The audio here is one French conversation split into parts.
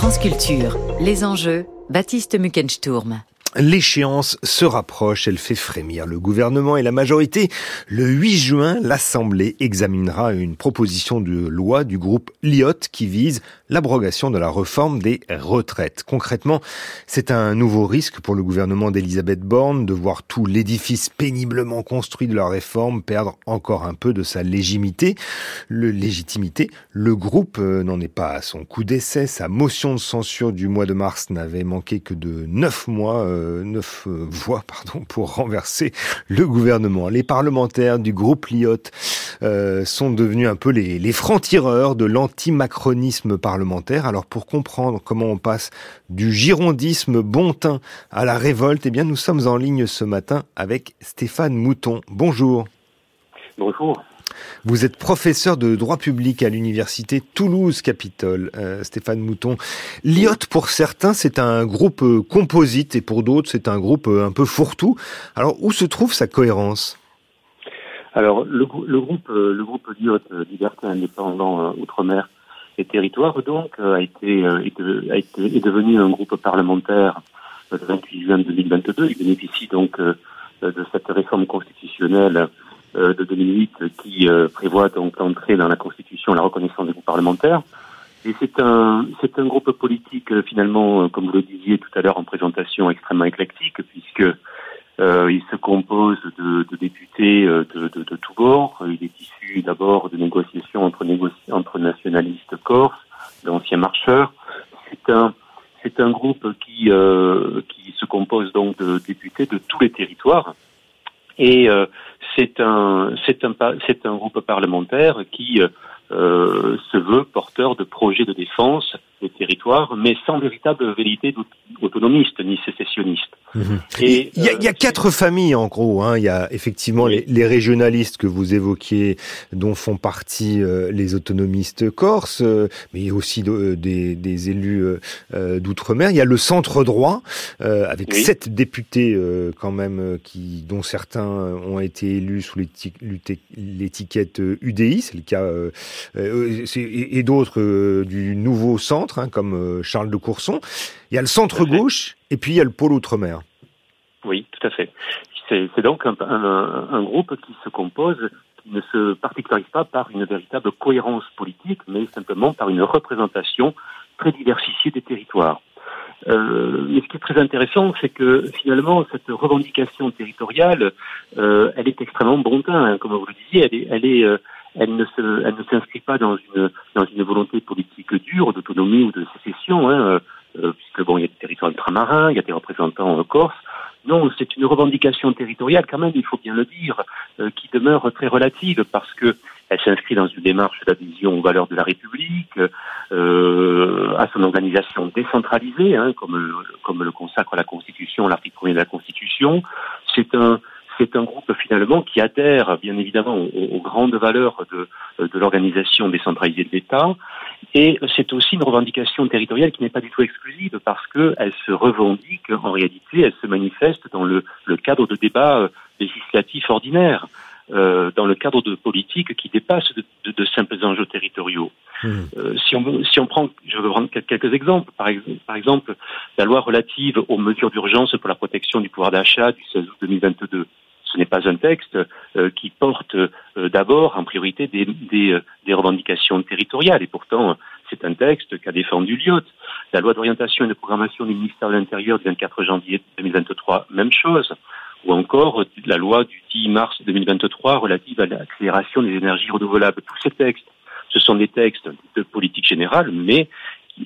France Culture, les enjeux, Baptiste Muckensturm. L'échéance se rapproche, elle fait frémir le gouvernement et la majorité. Le 8 juin, l'Assemblée examinera une proposition de loi du groupe LIOT qui vise l'abrogation de la réforme des retraites. Concrètement, c'est un nouveau risque pour le gouvernement d'Elisabeth Borne de voir tout l'édifice péniblement construit de la réforme perdre encore un peu de sa légitimité. Le, légitimité. le groupe euh, n'en est pas à son coup d'essai. Sa motion de censure du mois de mars n'avait manqué que de neuf mois euh, neuf euh, voix pardon, pour renverser le gouvernement. Les parlementaires du groupe Liot euh, sont devenus un peu les, les francs-tireurs de l'anti-macronisme parlementaire. Alors pour comprendre comment on passe du girondisme bontin à la révolte, eh bien nous sommes en ligne ce matin avec Stéphane Mouton. Bonjour. Bonjour. Vous êtes professeur de droit public à l'université Toulouse-Capitole, euh, Stéphane Mouton. L'IOT, pour certains, c'est un groupe euh, composite et pour d'autres, c'est un groupe euh, un peu fourre-tout. Alors, où se trouve sa cohérence? Alors, le, groupe, le groupe l'IOT, Liberté Indépendant Outre-mer et Territoire, donc, a été, est devenu un groupe parlementaire le 28 juin 2022. Il bénéficie donc de cette réforme constitutionnelle euh, de 2008 qui euh, prévoit donc l'entrée dans la Constitution la reconnaissance des groupes parlementaires. Et c'est un c'est un groupe politique euh, finalement, comme vous le disiez tout à l'heure en présentation, extrêmement éclectique euh, il se compose de, de députés de, de, de tous bords. Il est issu d'abord de négociations entre, entre nationalistes corses, d'anciens marcheurs. C'est un un groupe qui euh, qui se compose donc de députés de tous les territoires. Et euh, c'est un, un, un groupe parlementaire qui euh, se veut porteur de projets de défense des territoires, mais sans véritable vérité autonomiste ni sécessionniste. Mhm. Et, il, y a, il y a, euh, quatre familles en gros. Hein. Il y a effectivement les, les, régionalistes que vous évoquiez, dont font partie euh, les autonomistes corses, euh, mais il y a aussi des, des, élus d'outre-mer. Il y a le centre droit avec sept députés quand même, qui dont certains ont été élus sous l'étiquette UDI, c'est le cas, et d'autres du nouveau centre, hein, comme Charles de Courson. Il y a le centre gauche et puis il y a le pôle outre-mer. Oui, tout à fait. C'est donc un, groupe qui se compose, qui ne se particularise pas par une véritable cohérence politique, mais simplement par une représentation très diversifiée des territoires. Euh, mais ce qui est très intéressant, c'est que finalement, cette revendication territoriale, euh, elle est extrêmement bon hein, comme vous le disiez, elle, est, elle, est, euh, elle ne s'inscrit pas dans une, dans une volonté politique dure, d'autonomie ou de sécession, hein, euh, puisque bon, il y a des territoires ultramarins, il y a des représentants euh, corses. Non, c'est une revendication territoriale quand même, il faut bien le dire, euh, qui demeure très relative parce que elle s'inscrit dans une démarche d'adhésion aux valeurs de la République, euh, à son organisation décentralisée, hein, comme, comme le consacre la Constitution, l'article 1 de la Constitution. C'est un, c'est un groupe finalement qui adhère bien évidemment aux, grandes valeurs de, de l'organisation décentralisée de l'État. Et c'est aussi une revendication territoriale qui n'est pas du tout exclusive parce qu'elle se revendique, en réalité, elle se manifeste dans le, le cadre de débats euh, législatifs ordinaires. Euh, dans le cadre de politiques qui dépassent de, de, de simples enjeux territoriaux. Mmh. Euh, si, on, si on prend, je vais prendre quelques exemples, par, par exemple la loi relative aux mesures d'urgence pour la protection du pouvoir d'achat du 16 août 2022 ce n'est pas un texte euh, qui porte euh, d'abord en priorité des, des, euh, des, revendications territoriales. Et pourtant, c'est un texte qu'a défendu Lyot. La loi d'orientation et de programmation du ministère de l'Intérieur du 24 janvier 2023, même chose. Ou encore la loi du 10 mars 2023 relative à l'accélération des énergies renouvelables. Tous ces textes, ce sont des textes de politique générale, mais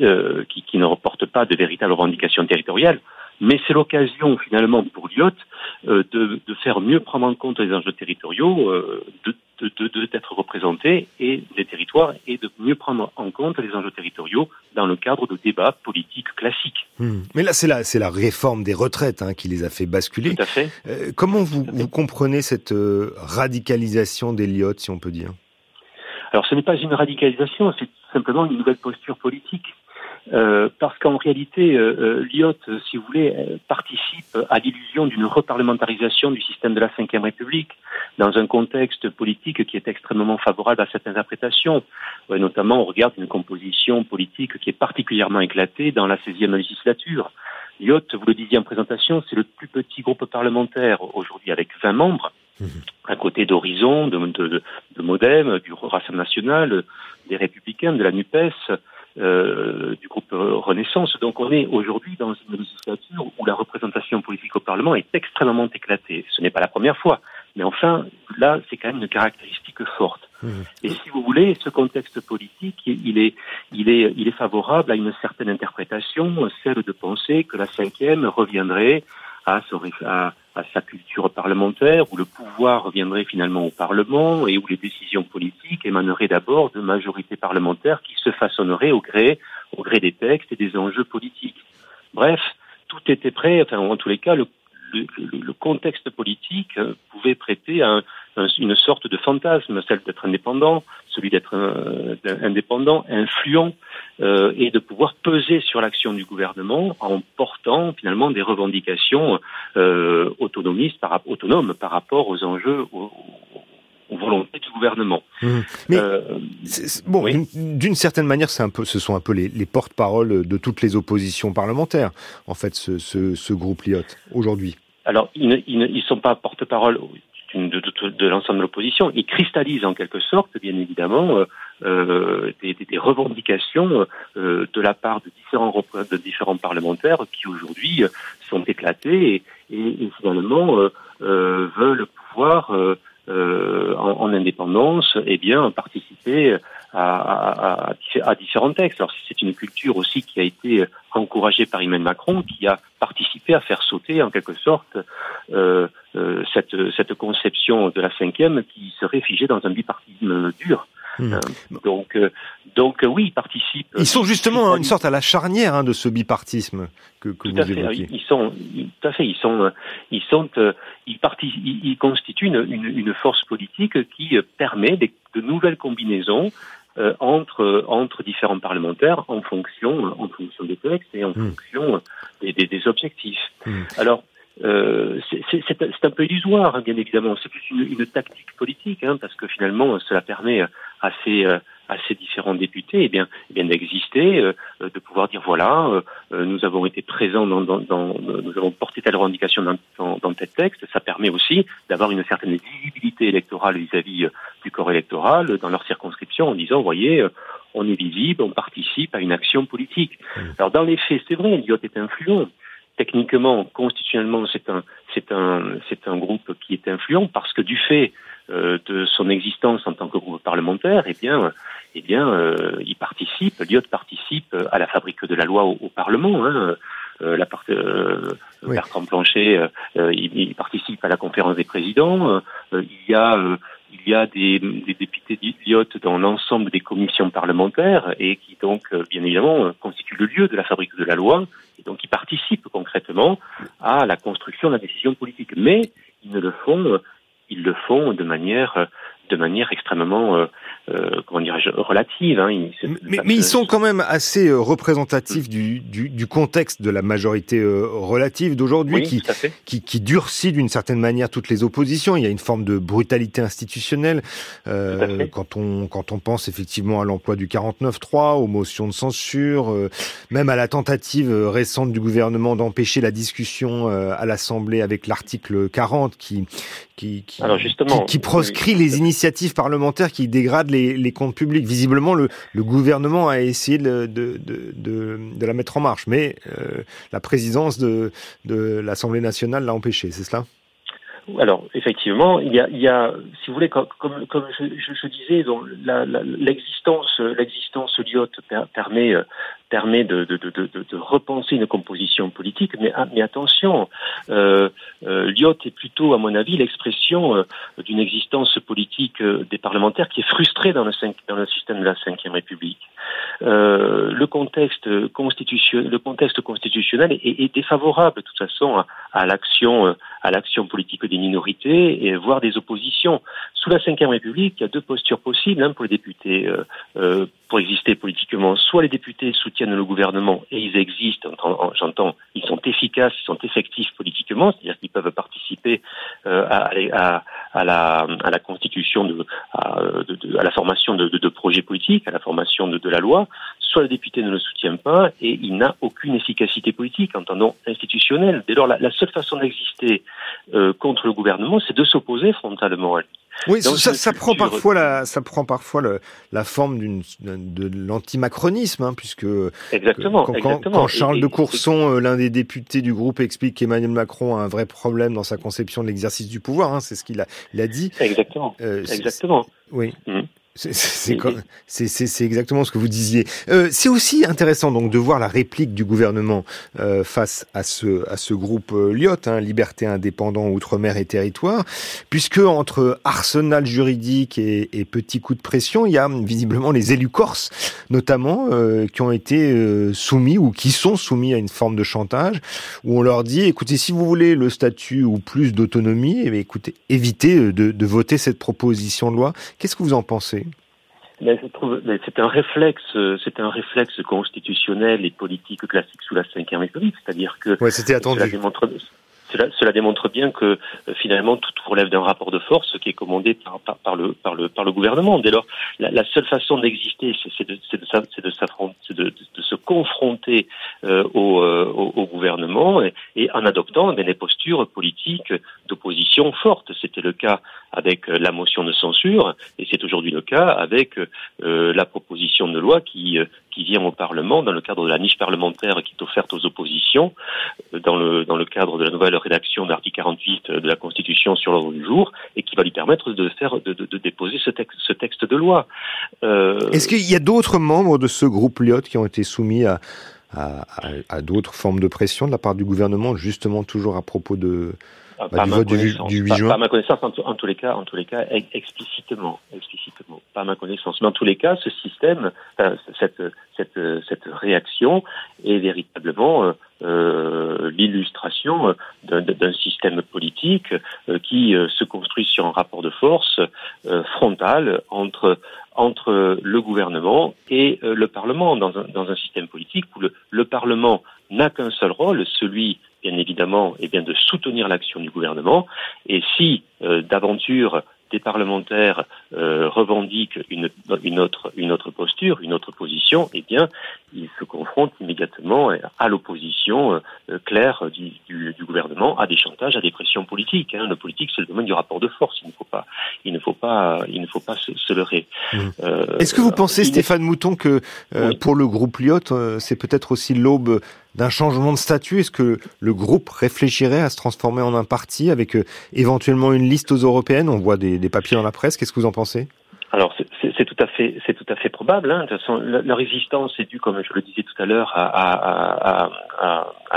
euh, qui, qui, ne reportent pas de véritables revendications territoriales mais c'est l'occasion finalement pour Lyot euh, de, de, faire mieux prendre en compte les enjeux territoriaux, euh, de d'être représentés et des territoires et de mieux prendre en compte les enjeux territoriaux dans le cadre de débats politiques classiques. Hmm. Mais là, c'est la, c'est la réforme des retraites hein, qui les a fait basculer. Tout à fait. Euh, comment vous, vous comprenez cette euh, radicalisation d'Eliott, si on peut dire? Alors, ce n'est pas une radicalisation, c'est simplement une nouvelle posture politique. Euh, parce qu'en réalité, euh, l'IOT, si vous voulez, participe à l'illusion d'une reparlementarisation du système de la Ve République dans un contexte politique qui est extrêmement favorable à cette interprétation. notamment, on regarde une composition politique qui est particulièrement éclatée dans la 16e législature. L'IOT, vous le disiez en présentation, c'est le plus petit groupe parlementaire aujourd'hui avec 20 membres, mmh. à côté d'Horizon, de, de, de, Modem, du Rassemblement national, des Républicains, de la NUPES, euh, du groupe Renaissance. Donc on est aujourd'hui dans une législature où la représentation politique au Parlement est extrêmement éclatée. Ce n'est pas la première fois, mais enfin, là, c'est quand même une caractéristique forte. Mmh. Et si vous voulez, ce contexte politique, il est, il est, il est favorable à une certaine interprétation, celle de penser que la cinquième reviendrait à, à, à, sa culture parlementaire, où le pouvoir reviendrait finalement au Parlement et où les décisions politiques émaneraient d'abord de majorités parlementaires qui se façonneraient au gré, au gré des textes et des enjeux politiques. Bref, tout était prêt, enfin en tous les cas, le le, contexte politique euh, pouvait prêter à une sorte de fantasme, celle d'être indépendant, celui d'être euh, indépendant, influent, euh, et de pouvoir peser sur l'action du gouvernement en portant finalement des revendications autonomistes, par, autonomes par rapport aux enjeux, volonté du gouvernement. Mmh. Mais bon, d'une certaine manière, c'est un peu, ce sont un peu les, porte-paroles de toutes les oppositions parlementaires. En fait, ce, ce, ce groupe Liot aujourd'hui. Alors, ils ne ils sont pas porte-parole de, l'ensemble de l'opposition. Ils cristallisent en quelque sorte, bien évidemment, euh, euh des, des, revendications euh, de la part de différents de différents parlementaires qui aujourd'hui sont éclatés et, et, et finalement euh, euh veulent pouvoir euh, en, en, indépendance, eh bien, participer à, à, à, différents textes. Alors, c'est une culture aussi qui a été encouragée par Emmanuel Macron, qui a participé à faire sauter, en quelque sorte, euh, euh, cette, cette conception de la cinquième qui serait figée dans un bipartisme dur. Hmm. Euh, donc, euh, donc euh, oui, ils participent. Ils sont justement une sorte à la charnière hein, de ce bipartisme que, que tout vous à fait. Ils sont, tout à fait. Ils sont, ils sont, ils, ils, constituent une, une, une, force politique qui permet des, de nouvelles combinaisons euh, entre entre différents parlementaires en fonction en fonction des textes et en hmm. fonction des, des, des objectifs. Hmm. Alors euh, c'est un peu illusoire, hein, bien évidemment. C'est plus une, une, tactique politique, hein, parce que finalement, cela permet à ces, euh, à ces différents députés eh bien, eh bien d'exister, euh, de pouvoir dire voilà, euh, nous avons été présents dans, dans, dans, nous avons porté telle revendication dans, dans, dans tel texte. Ça permet aussi d'avoir une certaine visibilité électorale vis-à-vis du corps électoral dans leur circonscription en disant, voyez, on est visible, on participe à une action politique. Mmh. Alors dans les faits, c'est vrai, Elliot est influent techniquement, constitutionnellement, c'est un, c'est un, c'est un groupe qui est influent parce que du fait euh, de son existence en tant que groupe parlementaire, eh bien, eh bien, euh, il participe, Lyot participe à la fabrique de la loi au, Parlement. Hein. Euh, la part, euh, Bertrand Planchet, il, il, participe à la conférence des présidents. il y a il y a des, des députés d'idiotes dans l'ensemble des commissions parlementaires et qui donc, euh, bien évidemment, euh, constituent le lieu de la fabrique de la loi et donc qui participent concrètement à la construction de la décision politique. Mais ils ne le font, ils le font de manière de manière extrêmement, euh, comment dirais-je, relative. Hein. Mais, mais, ils sont quand même assez euh, représentatifs du, du, du, contexte de la majorité euh, relative d'aujourd'hui qui, qui, qui, durcit d'une certaine manière toutes les oppositions. Il y a une forme de brutalité institutionnelle quand on quand on pense effectivement à l'emploi du 49-3, aux motions de censure, même à la tentative récente du gouvernement d'empêcher la discussion à l'Assemblée avec l'article 40 qui qui, qui, Alors justement, qui, proscrit les initiatives parlementaires qui dégradent les, les comptes publics. Visiblement, le, gouvernement a essayé de, de, la mettre en marche, mais euh, la présidence de, l'Assemblée nationale l'a empêché, c'est cela? Alors, effectivement, il y a, il si vous voulez, comme, je, disais, l'existence, l'existence permet, permet de, repenser une composition politique, mais, ah, attention, euh, euh, est plutôt, à mon avis, l'expression euh, d'une existence politique euh, des parlementaires qui est frustrée dans le, système de la Ve République. Le contexte constitutionnel, constitutionnel est, défavorable de toute façon à, l'action à l'action politique des minorités et voire des oppositions. Sous la Ve République, il y a deux postures possibles hein, pour les députés pour exister politiquement. Soit les députés soutiennent le gouvernement et ils existent, j'entends, ils sont efficaces, ils sont effectifs politiquement, c'est-à-dire qu'ils peuvent participer euh, à, la, constitution de à, la formation de, projets politiques, à la formation de, la loi. Soit le député ne le soutient pas et il n'a aucune efficacité politique, entendons institutionnelle. Dès lors, la, la seule façon d'exister euh, contre le gouvernement, c'est de s'opposer frontalement à lui. Oui, ça, ça, prend parfois la, ça prend parfois le, la forme d'une de l'antimacronisme, hein, puisque exactement, quand, exactement. quand Charles et, de Courson, et... l'un des députés du groupe, explique qu'Emmanuel Macron a un vrai problème dans sa conception de l'exercice du pouvoir, hein, c'est ce qu'il a, il a dit. Exactement. Euh, exactement. Oui. Mmh. C'est exactement ce que vous disiez. Euh, c'est aussi intéressant donc de voir la réplique du gouvernement euh, face à ce à ce groupe euh, Lyot, hein, Liberté indépendant outre-mer et territoire, puisque entre arsenal juridique et, et petit coup de pression, il y a visiblement les élus corses, notamment, euh, qui ont été euh, soumis ou qui sont soumis à une forme de chantage, où on leur dit écoutez, si vous voulez le statut ou plus d'autonomie, eh écoutez, évitez de, de voter cette proposition de loi. Qu'est-ce que vous en pensez? Mais je trouve, c'est un réflexe, c'est un réflexe constitutionnel et politique classique sous la Ve République, c'est-à-dire que ouais, c'était attendu. Cela démontre, cela, cela, démontre bien que euh, finalement tout relève d'un rapport de force qui est commandé par, par, le, par, le, par le gouvernement. Dès lors, la, la seule façon d'exister, c'est de, de, de, de, se confronter euh, au, euh, au, gouvernement et, en adoptant eh des postures politiques d'opposition fortes. C'était le cas avec euh, la motion de censure et c'est aujourd'hui le cas avec euh, la proposition de loi qui, qui vient au Parlement dans le cadre de la niche parlementaire qui est offerte aux oppositions, dans le, dans le cadre de la nouvelle rédaction de l'article 48 de la Constitution sur l'ordre du jour et qui va lui permettre de faire de, de, déposer ce texte, ce texte de loi. Euh... Est-ce qu'il y a d'autres membres de ce groupe Lyot qui ont été soumis à, à d'autres formes de pression de la part du gouvernement, justement toujours à propos de, bah, pas, ma vote du, du 8 pas, ma connaissance, en, en, tous les cas, en tous les cas, explicitement, explicitement, pas ma connaissance. Mais en tous les cas, ce système, enfin, cette, cette, cette réaction est véritablement euh, l'illustration d'un système politique euh, qui euh, se construit sur un rapport de force euh, frontal entre entre le gouvernement et euh, le Parlement. Dans un, dans un système politique où le, le Parlement n'a qu'un seul rôle, celui bien évidemment, eh bien, de soutenir l'action du gouvernement. Et si euh, d'aventure des parlementaires euh, revendiquent une, une, autre, une autre posture, une autre position, eh bien, ils se confrontent immédiatement à l'opposition euh, claire du, du, du, gouvernement, à des chantages, à des pressions politiques. Hein. Le politique, c'est le domaine du rapport de force. Il ne faut pas, il ne faut pas, il ne faut pas se, se leurrer. Mmh. Euh, Est-ce que vous pensez, Stéphane Mouton, que oui. pour le groupe Lyot, c'est peut-être aussi l'aube d'un changement de statut. Est-ce que le groupe réfléchirait à se transformer en un parti avec euh, éventuellement une liste aux européennes? On voit des, des papiers dans la presse. Qu'est-ce que vous en pensez? Alors c'est tout à fait c'est tout à fait probable. Hein. De leur existence est due, comme je le disais tout à l'heure, à,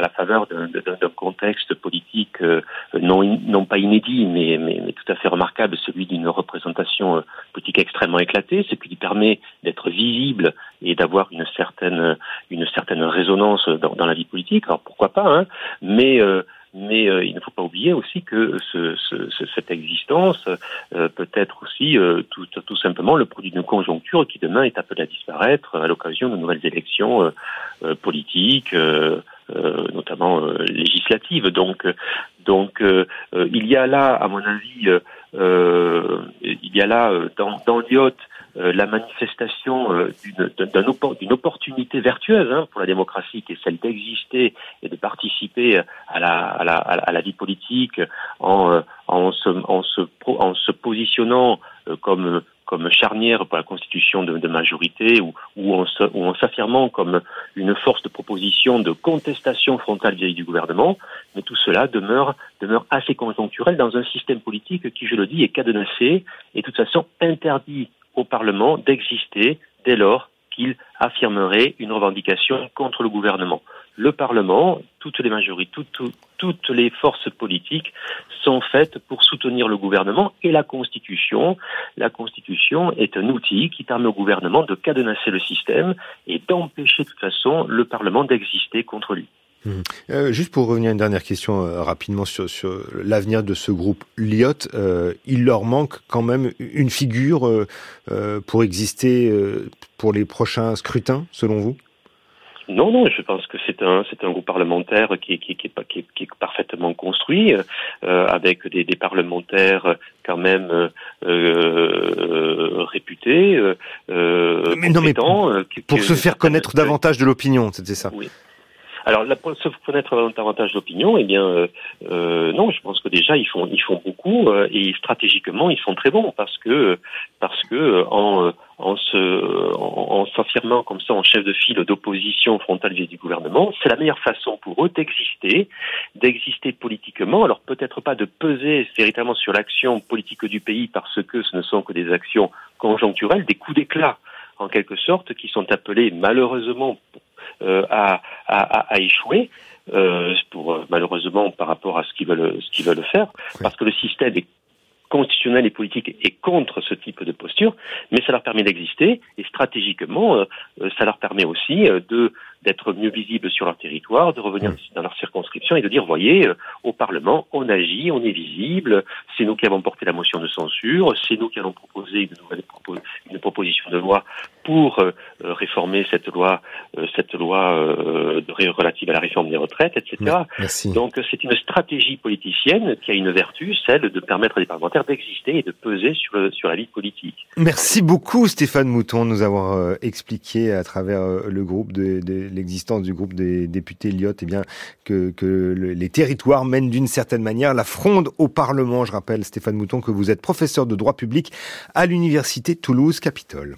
la faveur d'un contexte politique euh, non non pas inédit, mais, tout à fait remarquable, celui d'une représentation euh, politique extrêmement éclatée, ce qui lui permet d'être visible et d'avoir une certaine une certaine résonance dans, dans, la vie politique. Alors pourquoi pas, hein mais euh, mais euh, il ne faut pas oublier aussi que ce, ce, cette existence euh, peut être aussi euh, tout, tout, simplement le produit d'une conjoncture qui demain est appelée à disparaître à l'occasion de nouvelles élections euh, euh, politiques, notamment législatives. Donc, donc il y a là, à mon avis, il y a là dans, dans euh, la manifestation euh, d'une opportunité vertueuse hein, pour la démocratie, qui est celle d'exister et de participer à la, vie politique en, euh, se, positionnant comme charnière pour la constitution de, majorité ou, ou en, ou en s'affirmant comme une force de proposition de contestation frontale vis-à-vis du gouvernement, mais tout cela demeure, demeure assez conjoncturel dans un système politique qui, je le dis, est cadenassé et de toute façon interdit au Parlement d'exister dès lors qu'il affirmerait une revendication contre le gouvernement. Le Parlement, toutes les majorités, toutes, les forces politiques sont faites pour soutenir le gouvernement et la Constitution. La Constitution est un outil qui permet au gouvernement de cadenasser le système et d'empêcher de toute façon le Parlement d'exister contre lui. Mmh. juste pour revenir à une dernière question rapidement sur, sur l'avenir de ce groupe Lyot, il leur manque quand même une figure pour exister pour les prochains scrutins, selon vous? Non, non, je pense que c'est un c'est un groupe parlementaire qui, qui, qui, est, qui, est, parfaitement construit, euh, avec des, des, parlementaires quand même euh, euh réputés, euh, mais non, mais pour, pour se faire connaître davantage de l'opinion, c'était ça. Oui. Alors, là, pour se connaître davantage d'opinion, eh bien, euh, euh, non, je pense que déjà ils font ils font beaucoup euh, et stratégiquement ils sont très bons parce que parce que en en se en, s'affirmant comme ça en chef de file d'opposition frontale vis du gouvernement, c'est la meilleure façon pour eux d'exister, d'exister politiquement. Alors peut-être pas de peser véritablement sur l'action politique du pays parce que ce ne sont que des actions conjoncturelles, des coups d'éclat en quelque sorte, qui sont appelés malheureusement euh, à, à, échouer. Euh, pour malheureusement par rapport à ce qu'ils veulent ce qu'ils veulent faire parce que le système est constitutionnel et politique est contre ce type de posture, mais ça leur permet d'exister et stratégiquement, euh, ça leur permet aussi de d'être mieux visibles sur leur territoire, de revenir dans leur circonscription et de dire, voyez, euh, au Parlement, on agit, on est visible, c'est nous qui avons porté la motion de censure, c'est nous qui allons proposer une, nouvelle une proposition de loi pour euh, réformer cette loi, euh, cette loi relative à la réforme des retraites, etc. Donc c'est une stratégie politicienne qui a une vertu, celle de permettre à des parlementaires d'exister et de peser sur, le, sur la vie politique. Merci beaucoup Stéphane Mouton de nous avoir expliqué à travers le groupe de, de l'existence du groupe des députés Lyotte, eh bien, que, que les territoires mènent d'une certaine manière la fronde au Parlement. Je rappelle, Stéphane Mouton, que vous êtes professeur de droit public à l'Université Toulouse-Capitole.